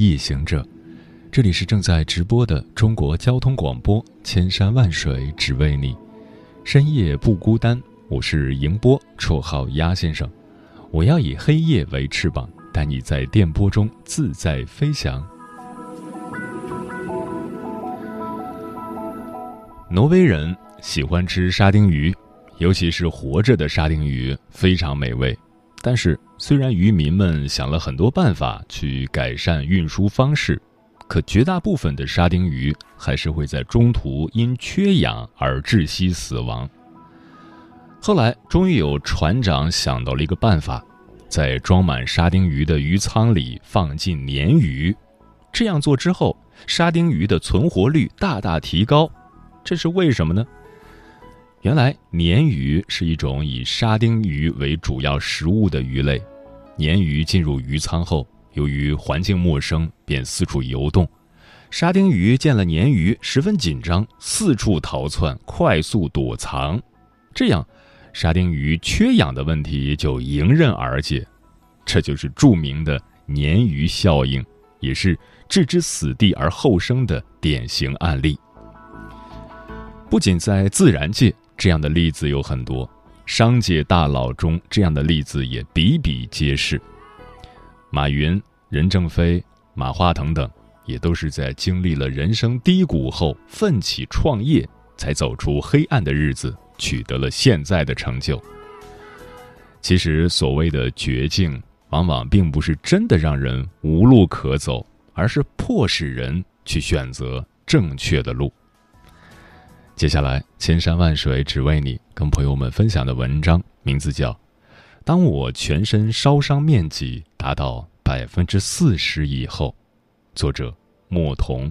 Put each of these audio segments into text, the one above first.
夜行者，这里是正在直播的中国交通广播，千山万水只为你，深夜不孤单。我是迎波，绰号鸭先生。我要以黑夜为翅膀，带你在电波中自在飞翔。挪威人喜欢吃沙丁鱼，尤其是活着的沙丁鱼，非常美味。但是，虽然渔民们想了很多办法去改善运输方式，可绝大部分的沙丁鱼还是会在中途因缺氧而窒息死亡。后来，终于有船长想到了一个办法，在装满沙丁鱼的鱼舱里放进鲶鱼。这样做之后，沙丁鱼的存活率大大提高。这是为什么呢？原来，鲶鱼是一种以沙丁鱼为主要食物的鱼类。鲶鱼进入鱼舱后，由于环境陌生，便四处游动。沙丁鱼见了鲶鱼，十分紧张，四处逃窜，快速躲藏。这样，沙丁鱼缺氧的问题就迎刃而解。这就是著名的鲶鱼效应，也是置之死地而后生的典型案例。不仅在自然界。这样的例子有很多，商界大佬中这样的例子也比比皆是。马云、任正非、马化腾等，也都是在经历了人生低谷后奋起创业，才走出黑暗的日子，取得了现在的成就。其实，所谓的绝境，往往并不是真的让人无路可走，而是迫使人去选择正确的路。接下来，千山万水只为你，跟朋友们分享的文章名字叫《当我全身烧伤面积达到百分之四十以后》，作者莫童。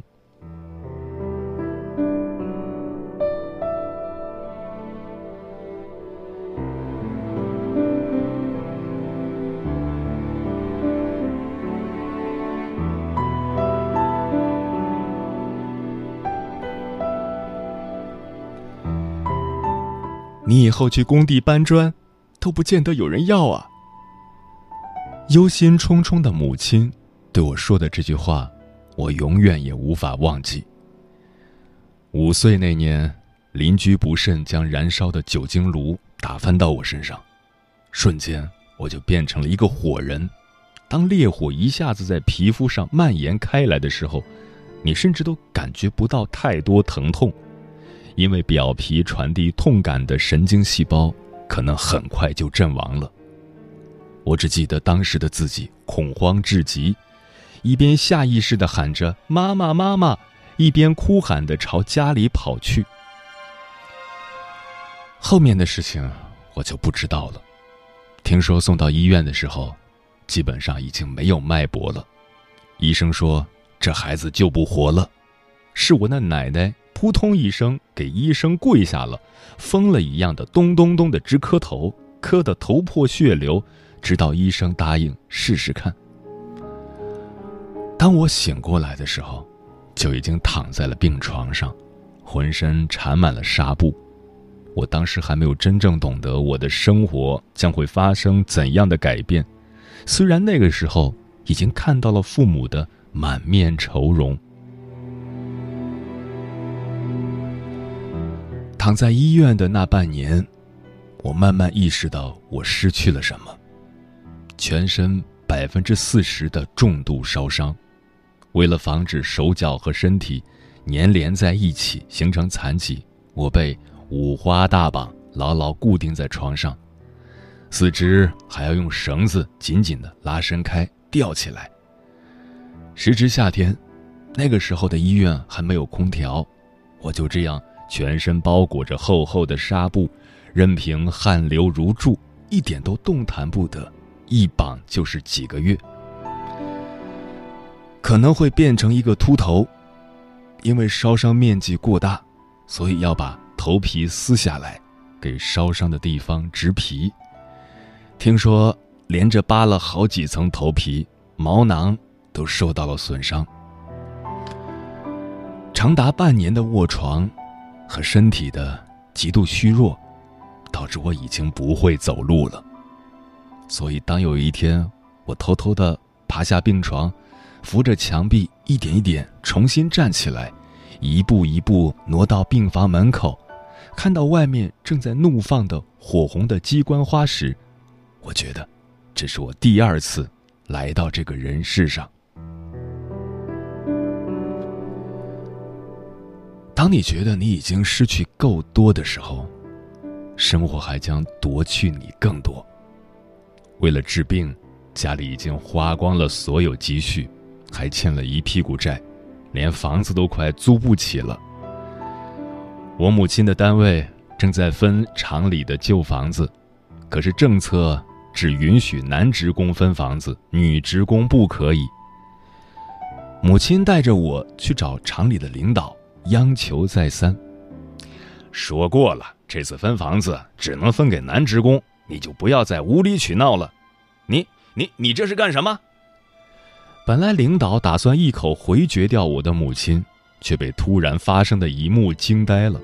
你以后去工地搬砖，都不见得有人要啊。忧心忡忡的母亲对我说的这句话，我永远也无法忘记。五岁那年，邻居不慎将燃烧的酒精炉打翻到我身上，瞬间我就变成了一个火人。当烈火一下子在皮肤上蔓延开来的时候，你甚至都感觉不到太多疼痛。因为表皮传递痛感的神经细胞可能很快就阵亡了。我只记得当时的自己恐慌至极，一边下意识的喊着“妈妈，妈妈”，一边哭喊的朝家里跑去。后面的事情我就不知道了。听说送到医院的时候，基本上已经没有脉搏了。医生说这孩子救不活了。是我那奶奶。扑通一声，给医生跪下了，疯了一样的咚咚咚的直磕头，磕得头破血流，直到医生答应试试看。当我醒过来的时候，就已经躺在了病床上，浑身缠满了纱布。我当时还没有真正懂得我的生活将会发生怎样的改变，虽然那个时候已经看到了父母的满面愁容。躺在医院的那半年，我慢慢意识到我失去了什么。全身百分之四十的重度烧伤，为了防止手脚和身体粘连在一起形成残疾，我被五花大绑，牢牢固定在床上，四肢还要用绳子紧紧的拉伸开、吊起来。时值夏天，那个时候的医院还没有空调，我就这样。全身包裹着厚厚的纱布，任凭汗流如注，一点都动弹不得，一绑就是几个月。可能会变成一个秃头，因为烧伤面积过大，所以要把头皮撕下来，给烧伤的地方植皮。听说连着扒了好几层头皮，毛囊都受到了损伤。长达半年的卧床，和身体的极度虚弱，导致我已经不会走路了。所以，当有一天我偷偷的爬下病床，扶着墙壁，一点一点重新站起来，一步一步挪到病房门口，看到外面正在怒放的火红的鸡冠花时，我觉得，这是我第二次来到这个人世上。当你觉得你已经失去够多的时候，生活还将夺去你更多。为了治病，家里已经花光了所有积蓄。还欠了一屁股债，连房子都快租不起了。我母亲的单位正在分厂里的旧房子，可是政策只允许男职工分房子，女职工不可以。母亲带着我去找厂里的领导，央求再三。说过了，这次分房子只能分给男职工，你就不要再无理取闹了。你、你、你这是干什么？本来领导打算一口回绝掉我的母亲，却被突然发生的一幕惊呆了。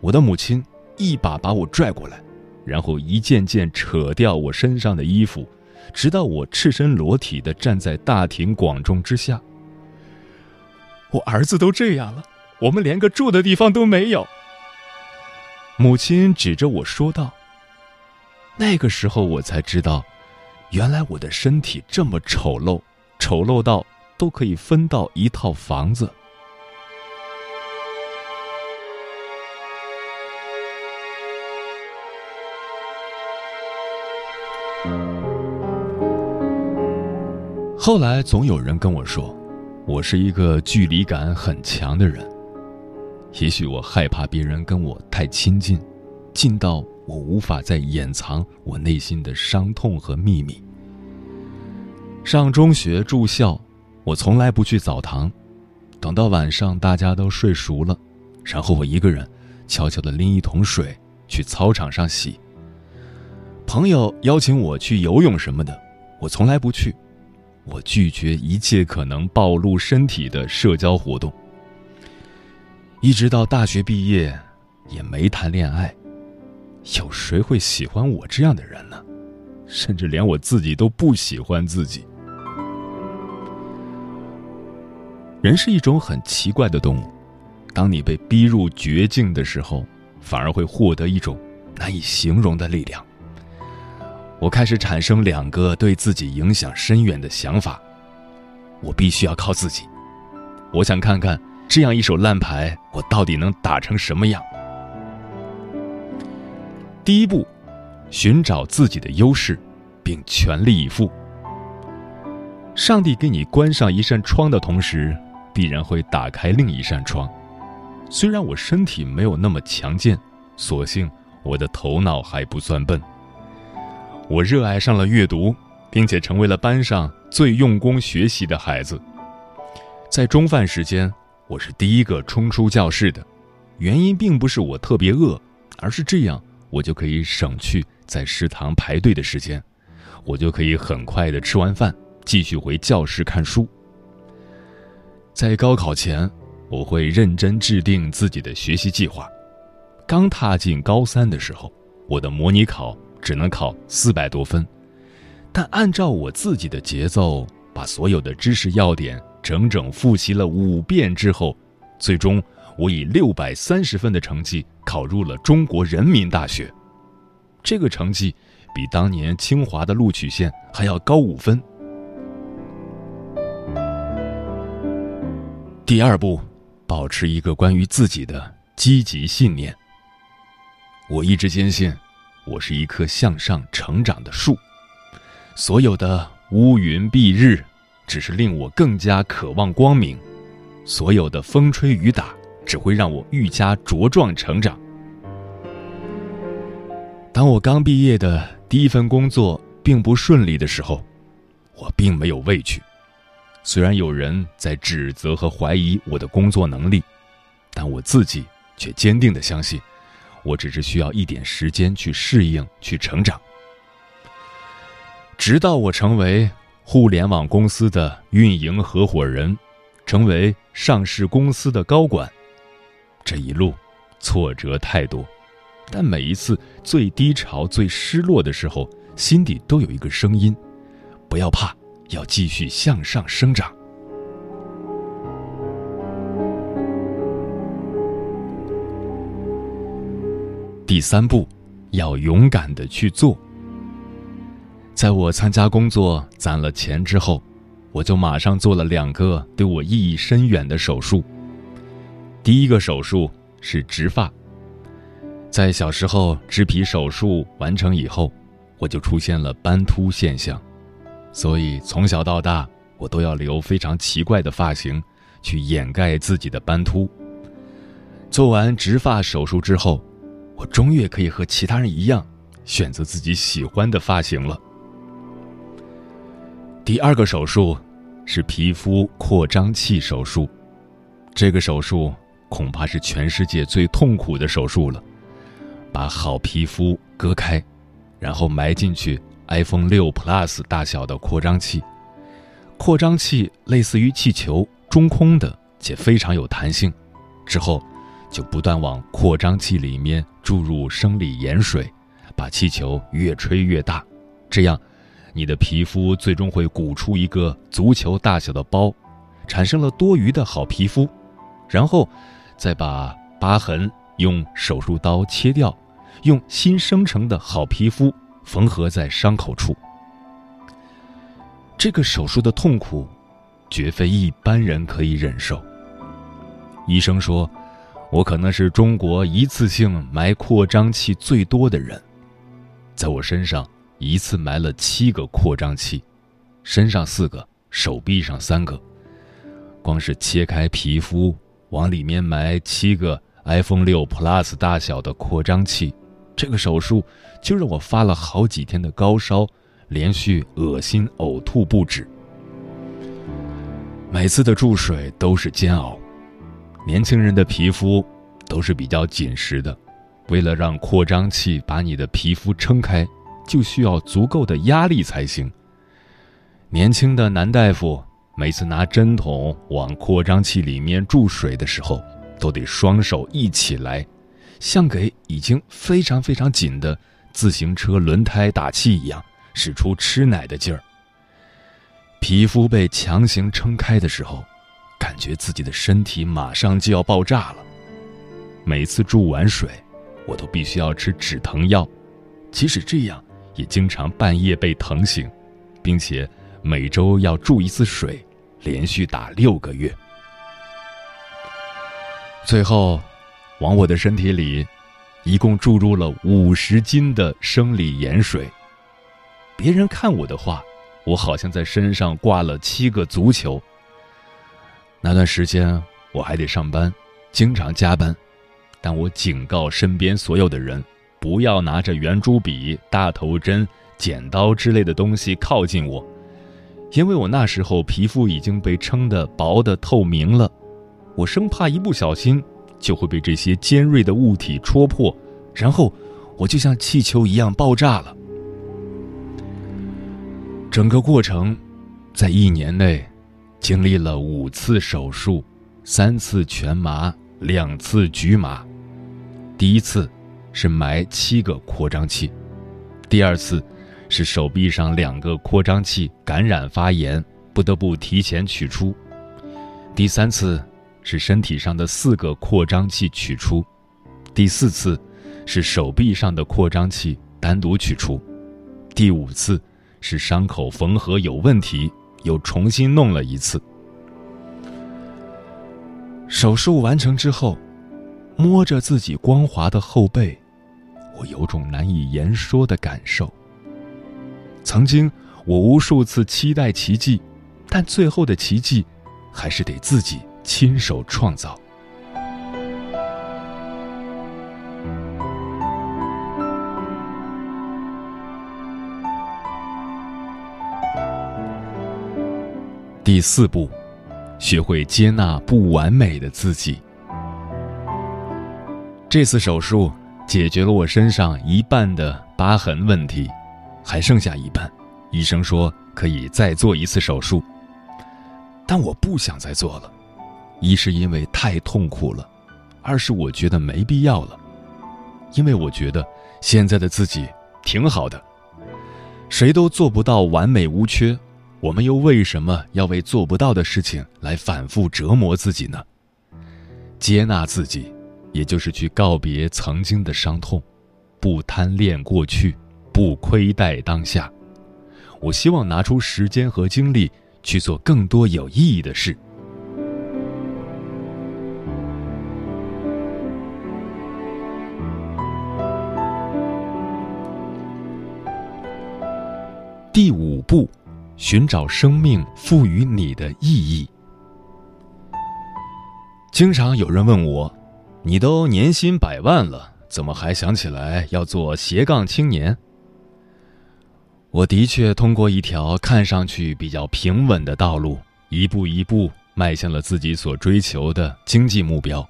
我的母亲一把把我拽过来，然后一件件扯掉我身上的衣服，直到我赤身裸体的站在大庭广众之下。我儿子都这样了，我们连个住的地方都没有。母亲指着我说道：“那个时候我才知道，原来我的身体这么丑陋。”丑陋到都可以分到一套房子。后来总有人跟我说，我是一个距离感很强的人。也许我害怕别人跟我太亲近，近到我无法再掩藏我内心的伤痛和秘密。上中学住校，我从来不去澡堂，等到晚上大家都睡熟了，然后我一个人悄悄地拎一桶水去操场上洗。朋友邀请我去游泳什么的，我从来不去，我拒绝一切可能暴露身体的社交活动。一直到大学毕业，也没谈恋爱，有谁会喜欢我这样的人呢？甚至连我自己都不喜欢自己。人是一种很奇怪的动物，当你被逼入绝境的时候，反而会获得一种难以形容的力量。我开始产生两个对自己影响深远的想法：我必须要靠自己。我想看看这样一手烂牌，我到底能打成什么样。第一步，寻找自己的优势，并全力以赴。上帝给你关上一扇窗的同时。必然会打开另一扇窗。虽然我身体没有那么强健，所幸我的头脑还不算笨。我热爱上了阅读，并且成为了班上最用功学习的孩子。在中饭时间，我是第一个冲出教室的。原因并不是我特别饿，而是这样我就可以省去在食堂排队的时间，我就可以很快的吃完饭，继续回教室看书。在高考前，我会认真制定自己的学习计划。刚踏进高三的时候，我的模拟考只能考四百多分，但按照我自己的节奏，把所有的知识要点整整复习了五遍之后，最终我以六百三十分的成绩考入了中国人民大学。这个成绩比当年清华的录取线还要高五分。第二步，保持一个关于自己的积极信念。我一直坚信，我是一棵向上成长的树，所有的乌云蔽日，只是令我更加渴望光明；所有的风吹雨打，只会让我愈加茁壮成长。当我刚毕业的第一份工作并不顺利的时候，我并没有畏惧。虽然有人在指责和怀疑我的工作能力，但我自己却坚定的相信，我只是需要一点时间去适应、去成长。直到我成为互联网公司的运营合伙人，成为上市公司的高管，这一路挫折太多，但每一次最低潮、最失落的时候，心底都有一个声音：不要怕。要继续向上生长。第三步，要勇敢的去做。在我参加工作攒了钱之后，我就马上做了两个对我意义深远的手术。第一个手术是植发，在小时候植皮手术完成以后，我就出现了斑秃现象。所以从小到大，我都要留非常奇怪的发型，去掩盖自己的斑秃。做完植发手术之后，我终于可以和其他人一样，选择自己喜欢的发型了。第二个手术是皮肤扩张器手术，这个手术恐怕是全世界最痛苦的手术了，把好皮肤割开，然后埋进去。iPhone 六 Plus 大小的扩张器，扩张器类似于气球，中空的且非常有弹性。之后，就不断往扩张器里面注入生理盐水，把气球越吹越大。这样，你的皮肤最终会鼓出一个足球大小的包，产生了多余的好皮肤。然后，再把疤痕用手术刀切掉，用新生成的好皮肤。缝合在伤口处，这个手术的痛苦，绝非一般人可以忍受。医生说，我可能是中国一次性埋扩张器最多的人，在我身上一次埋了七个扩张器，身上四个，手臂上三个，光是切开皮肤往里面埋七个 iPhone 六 Plus 大小的扩张器。这个手术就让我发了好几天的高烧，连续恶心呕吐不止。每次的注水都是煎熬。年轻人的皮肤都是比较紧实的，为了让扩张器把你的皮肤撑开，就需要足够的压力才行。年轻的男大夫每次拿针筒往扩张器里面注水的时候，都得双手一起来。像给已经非常非常紧的自行车轮胎打气一样，使出吃奶的劲儿。皮肤被强行撑开的时候，感觉自己的身体马上就要爆炸了。每次注完水，我都必须要吃止疼药，即使这样，也经常半夜被疼醒，并且每周要注一次水，连续打六个月。最后。往我的身体里，一共注入了五十斤的生理盐水。别人看我的话，我好像在身上挂了七个足球。那段时间我还得上班，经常加班，但我警告身边所有的人，不要拿着圆珠笔、大头针、剪刀之类的东西靠近我，因为我那时候皮肤已经被撑得薄的透明了，我生怕一不小心。就会被这些尖锐的物体戳破，然后我就像气球一样爆炸了。整个过程在一年内经历了五次手术，三次全麻，两次局麻。第一次是埋七个扩张器，第二次是手臂上两个扩张器感染发炎，不得不提前取出。第三次。是身体上的四个扩张器取出，第四次是手臂上的扩张器单独取出，第五次是伤口缝合有问题，又重新弄了一次。手术完成之后，摸着自己光滑的后背，我有种难以言说的感受。曾经我无数次期待奇迹但最后的奇迹还是得自己亲手创造。第四步学会接纳不完美的自己。这次手术解决了我身上一半的疤痕问题，还剩下一半。医生说可以再做一次手术，但我不想再做了。一是因为太痛苦了，二是我觉得没必要了，因为我觉得现在的自己挺好的。谁都做不到完美无缺，我们又为什么要为做不到的事情来反复折磨自己呢？接纳自己，也就是去告别曾经的伤痛，不贪恋过去，不亏待当下。我希望拿出时间和精力去做更多有意义的事。第五步，寻找生命赋予你的意义。经常有人问我：“你都年薪百万了，怎么还想起来要做斜杠青年？”我的确通过一条看上去比较平稳的道路，一步一步迈向了自己所追求的经济目标。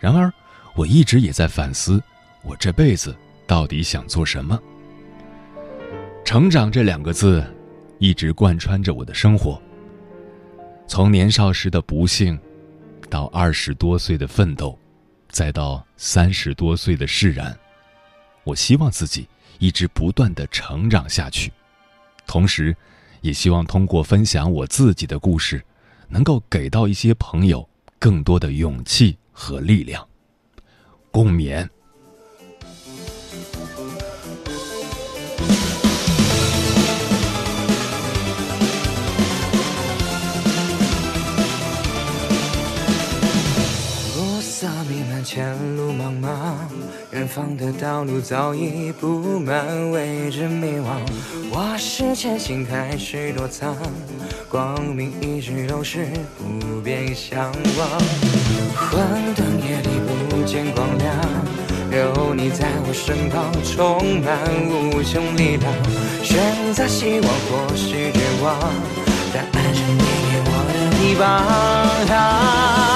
然而，我一直也在反思，我这辈子到底想做什么。成长这两个字，一直贯穿着我的生活。从年少时的不幸，到二十多岁的奋斗，再到三十多岁的释然，我希望自己一直不断的成长下去，同时，也希望通过分享我自己的故事，能够给到一些朋友更多的勇气和力量。共勉。色弥漫前路茫茫，远方的道路早已布满未知迷惘。我是前行开始躲藏，光明一直都是不变向往。昏沌夜里不见光亮，有你在我身旁，充满无穷力量。选择希望或是绝望，答案是你给我的臂膀。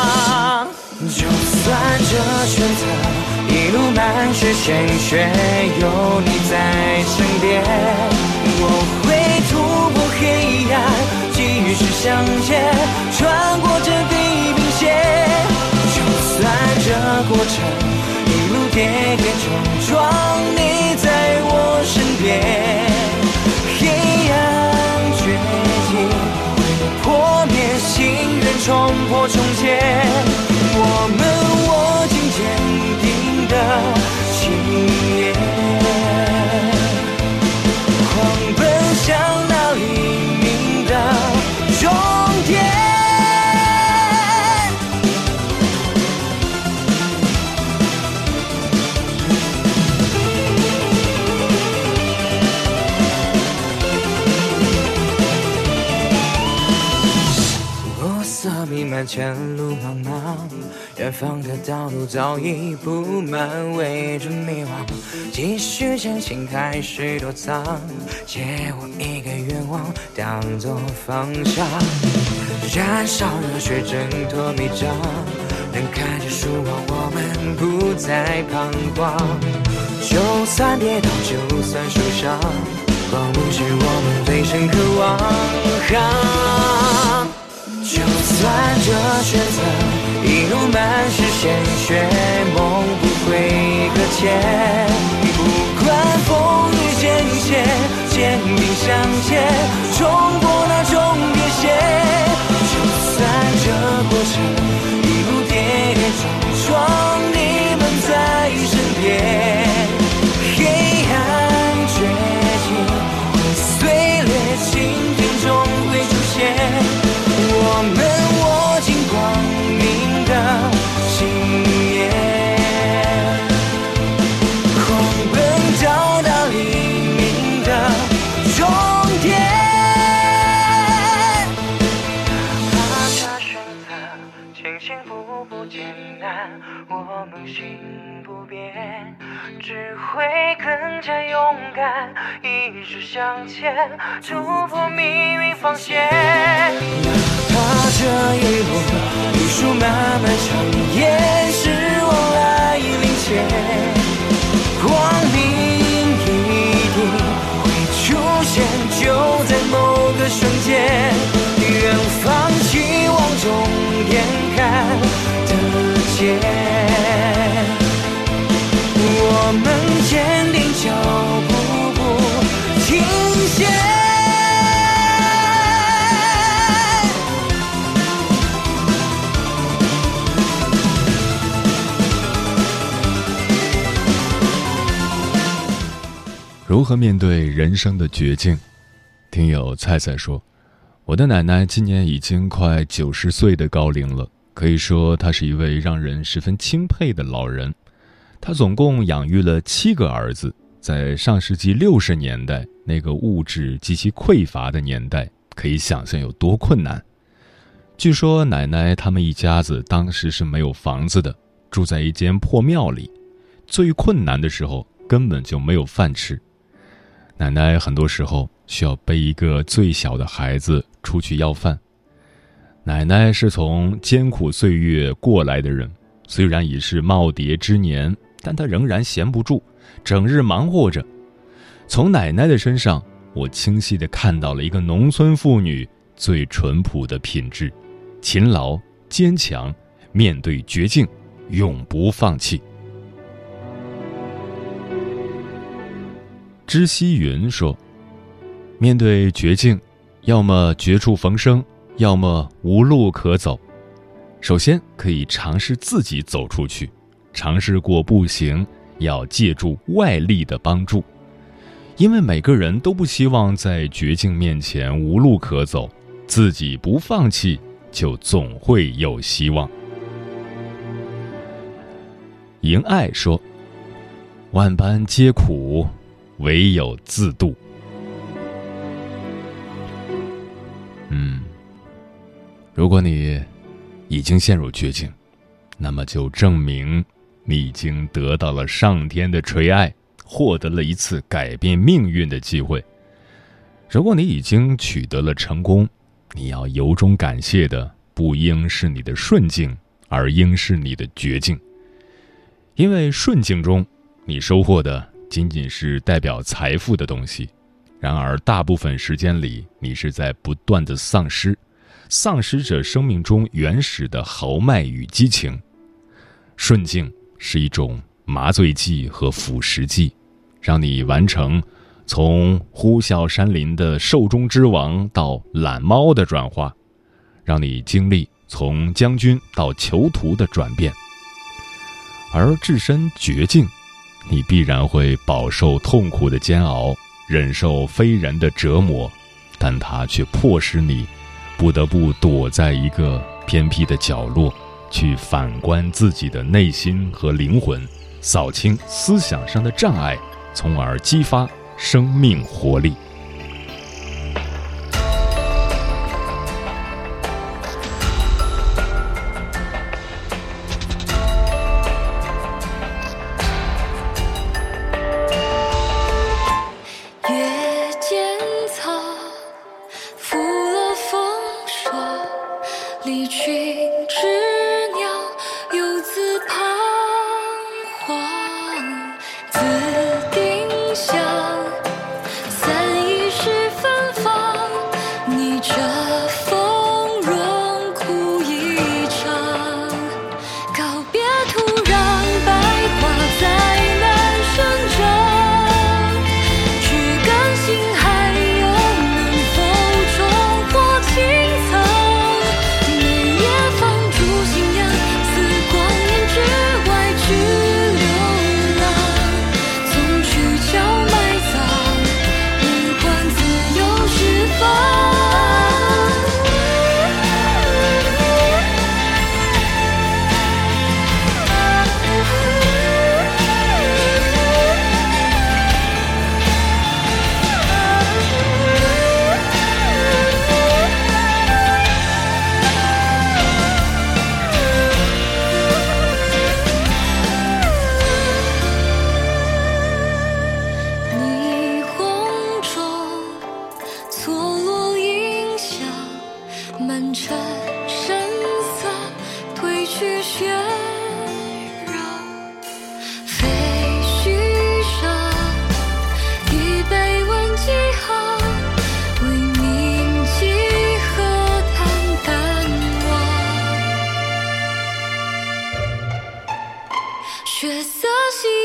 就算这选择一路满是鲜血，有你在身边，我会突破黑暗，继续向前，穿过这地平线。就算这过程一路跌跌撞撞，远方的道路早已布满未知迷惘，继续前行开始躲藏，借我一个愿望当作方向，燃烧热血挣脱迷障，能看见曙光，我们不再彷徨。就算跌倒，就算受伤，光明是我们最深渴望。就算这选择。一路满是鲜血，梦不会搁浅。不管风雨艰险，坚定向前，冲破那终点线。就算这过程一路跌跌撞撞，你们在身边。一直向前，突破命运防线。哪怕这一路路数漫漫长，夜是我来临前，光明一定会出现，就在某个瞬间，远方如何面对人生的绝境？听友菜菜说：“我的奶奶今年已经快九十岁的高龄了，可以说她是一位让人十分钦佩的老人。”她总共养育了七个儿子，在上世纪六十年代那个物质极其匮乏的年代，可以想象有多困难。据说奶奶他们一家子当时是没有房子的，住在一间破庙里，最困难的时候根本就没有饭吃。奶奶很多时候需要背一个最小的孩子出去要饭。奶奶是从艰苦岁月过来的人，虽然已是耄耋之年。但她仍然闲不住，整日忙活着。从奶奶的身上，我清晰地看到了一个农村妇女最淳朴的品质：勤劳、坚强，面对绝境，永不放弃。知溪云说：“面对绝境，要么绝处逢生，要么无路可走。首先，可以尝试自己走出去。”尝试过不行，要借助外力的帮助，因为每个人都不希望在绝境面前无路可走，自己不放弃，就总会有希望。迎爱说：“万般皆苦，唯有自渡。”嗯，如果你已经陷入绝境，那么就证明。你已经得到了上天的垂爱，获得了一次改变命运的机会。如果你已经取得了成功，你要由衷感谢的不应是你的顺境，而应是你的绝境。因为顺境中，你收获的仅仅是代表财富的东西；然而，大部分时间里，你是在不断的丧失，丧失着生命中原始的豪迈与激情。顺境。是一种麻醉剂和腐蚀剂，让你完成从呼啸山林的兽中之王到懒猫的转化，让你经历从将军到囚徒的转变。而置身绝境，你必然会饱受痛苦的煎熬，忍受非人的折磨，但它却迫使你不得不躲在一个偏僻的角落。去反观自己的内心和灵魂，扫清思想上的障碍，从而激发生命活力。así.